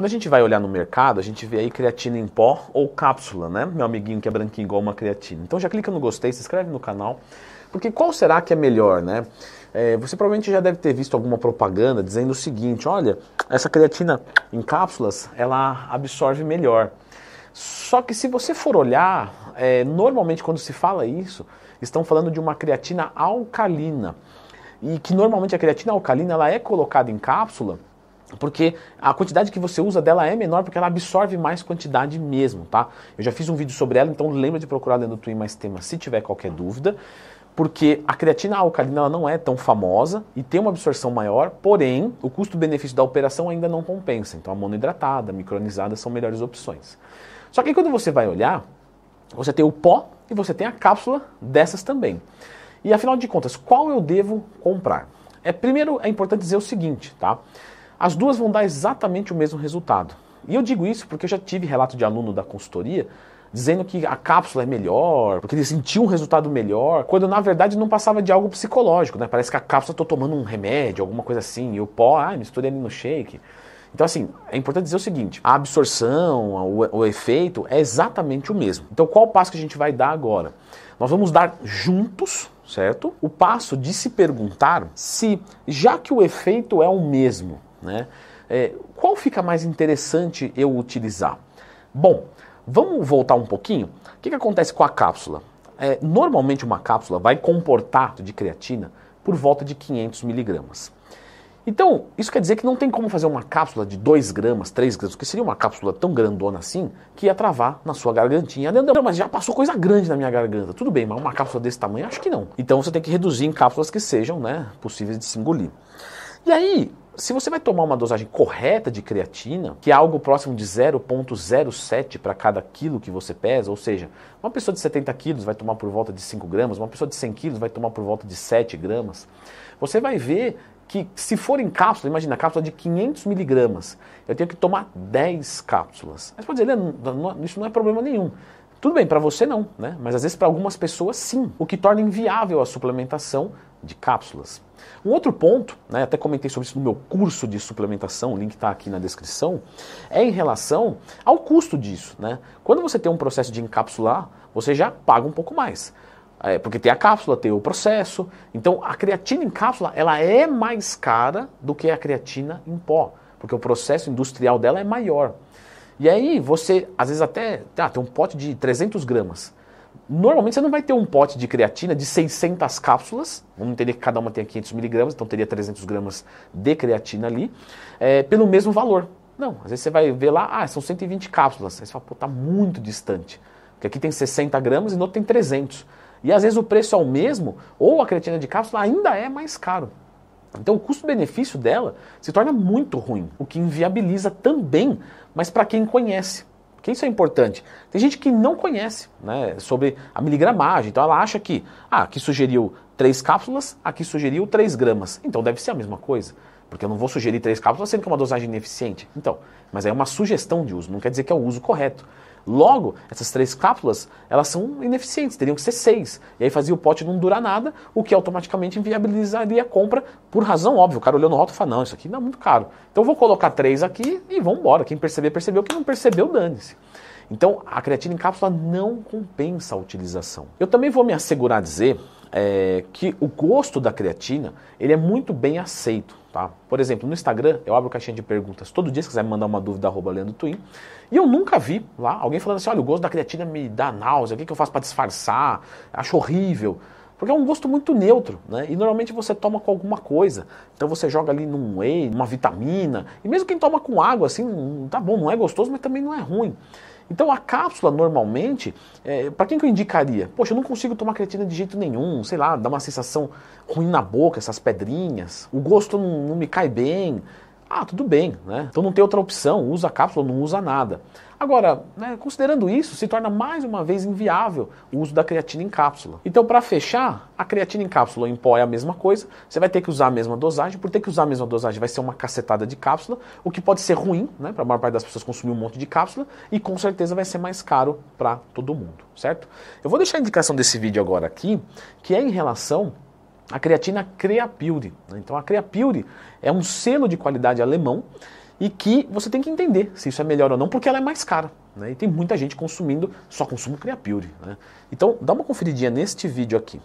Quando a gente vai olhar no mercado, a gente vê aí creatina em pó ou cápsula, né? Meu amiguinho que é branquinho igual uma creatina. Então já clica no gostei, se inscreve no canal, porque qual será que é melhor, né? É, você provavelmente já deve ter visto alguma propaganda dizendo o seguinte: olha, essa creatina em cápsulas ela absorve melhor. Só que se você for olhar, é, normalmente quando se fala isso, estão falando de uma creatina alcalina. E que normalmente a creatina alcalina ela é colocada em cápsula porque a quantidade que você usa dela é menor porque ela absorve mais quantidade mesmo, tá? Eu já fiz um vídeo sobre ela, então lembra de procurar dentro do Twin mais tema se tiver qualquer dúvida, porque a creatina alcalina não é tão famosa e tem uma absorção maior, porém o custo-benefício da operação ainda não compensa. Então a monohidratada, a micronizada são melhores opções. Só que quando você vai olhar, você tem o pó e você tem a cápsula dessas também. E afinal de contas, qual eu devo comprar? É, primeiro é importante dizer o seguinte, tá? As duas vão dar exatamente o mesmo resultado. E eu digo isso porque eu já tive relato de aluno da consultoria dizendo que a cápsula é melhor, porque ele sentiu um resultado melhor, quando na verdade não passava de algo psicológico, né? Parece que a cápsula estou tomando um remédio, alguma coisa assim, e o pó, ah, misturei ali no shake. Então, assim, é importante dizer o seguinte: a absorção, o, o efeito é exatamente o mesmo. Então, qual o passo que a gente vai dar agora? Nós vamos dar juntos, certo? O passo de se perguntar se, já que o efeito é o mesmo, né? É, qual fica mais interessante eu utilizar? Bom, vamos voltar um pouquinho. O que, que acontece com a cápsula? É, normalmente uma cápsula vai comportar de creatina por volta de 500 miligramas. Então, isso quer dizer que não tem como fazer uma cápsula de 2 gramas, 3 gramas, que seria uma cápsula tão grandona assim, que ia travar na sua gargantinha. Não, mas já passou coisa grande na minha garganta. Tudo bem, mas uma cápsula desse tamanho, acho que não. Então você tem que reduzir em cápsulas que sejam né, possíveis de se engolir. E aí, se você vai tomar uma dosagem correta de creatina, que é algo próximo de 0,07 para cada quilo que você pesa, ou seja, uma pessoa de 70 quilos vai tomar por volta de 5 gramas, uma pessoa de 100 quilos vai tomar por volta de 7 gramas, você vai ver que se for em cápsula, imagina, cápsula de 500 miligramas, eu tenho que tomar 10 cápsulas. Mas pode dizer, isso não é problema nenhum. Tudo bem, para você não, né? Mas às vezes para algumas pessoas sim, o que torna inviável a suplementação de cápsulas. Um outro ponto, né, até comentei sobre isso no meu curso de suplementação, o link está aqui na descrição, é em relação ao custo disso. Né? Quando você tem um processo de encapsular, você já paga um pouco mais. É, porque tem a cápsula, tem o processo. Então a creatina em cápsula ela é mais cara do que a creatina em pó, porque o processo industrial dela é maior. E aí você, às vezes até, ah, tem um pote de 300 gramas. Normalmente você não vai ter um pote de creatina de 600 cápsulas, vamos entender que cada uma tem 500 miligramas, então teria 300 gramas de creatina ali, é, pelo mesmo valor. Não, às vezes você vai ver lá, ah, são 120 cápsulas. Aí você fala, pô, tá muito distante. Porque aqui tem 60 gramas e no outro tem 300. E às vezes o preço é o mesmo, ou a creatina de cápsula ainda é mais caro. Então o custo-benefício dela se torna muito ruim, o que inviabiliza também, mas para quem conhece. Porque isso é importante. Tem gente que não conhece né, sobre a miligramagem, então ela acha que, ah, aqui sugeriu 3 cápsulas, aqui sugeriu 3 gramas. Então deve ser a mesma coisa. Porque eu não vou sugerir 3 cápsulas sendo que é uma dosagem ineficiente. Então, mas é uma sugestão de uso, não quer dizer que é o uso correto. Logo, essas três cápsulas, elas são ineficientes, teriam que ser seis. E aí fazia o pote não durar nada, o que automaticamente inviabilizaria a compra, por razão óbvia. O cara olhou no rótulo e falou, não, isso aqui não é muito caro. Então vou colocar três aqui e vamos embora. Quem perceber, percebeu. Quem não percebeu, dane-se. Então, a creatina em cápsula não compensa a utilização. Eu também vou me assegurar dizer é, que o gosto da creatina ele é muito bem aceito. Tá? Por exemplo, no Instagram, eu abro caixinha de perguntas todo dia, se quiser me mandar uma dúvida, arroba Leandro Twin. E eu nunca vi lá alguém falando assim, olha, o gosto da creatina me dá náusea, o que, que eu faço para disfarçar? Acho horrível. Porque é um gosto muito neutro, né? E normalmente você toma com alguma coisa. Então você joga ali num whey, numa vitamina. E mesmo quem toma com água, assim, tá bom, não é gostoso, mas também não é ruim. Então a cápsula normalmente, é, para quem que eu indicaria? Poxa, eu não consigo tomar creatina de jeito nenhum, sei lá, dá uma sensação ruim na boca, essas pedrinhas, o gosto não, não me cai bem. Ah, tudo bem, né? Então não tem outra opção, usa a cápsula, não usa nada. Agora, né, considerando isso, se torna mais uma vez inviável o uso da creatina em cápsula. Então, para fechar, a creatina em cápsula em pó é a mesma coisa, você vai ter que usar a mesma dosagem, por ter que usar a mesma dosagem vai ser uma cacetada de cápsula, o que pode ser ruim, né, para a maior parte das pessoas consumir um monte de cápsula, e com certeza vai ser mais caro para todo mundo, certo? Eu vou deixar a indicação desse vídeo agora aqui, que é em relação à creatina Creapure. Né? Então, a Creapure é um selo de qualidade alemão, e que você tem que entender se isso é melhor ou não, porque ela é mais cara. Né? E tem muita gente consumindo, só consumo Creapure. Né? Então dá uma conferidinha neste vídeo aqui.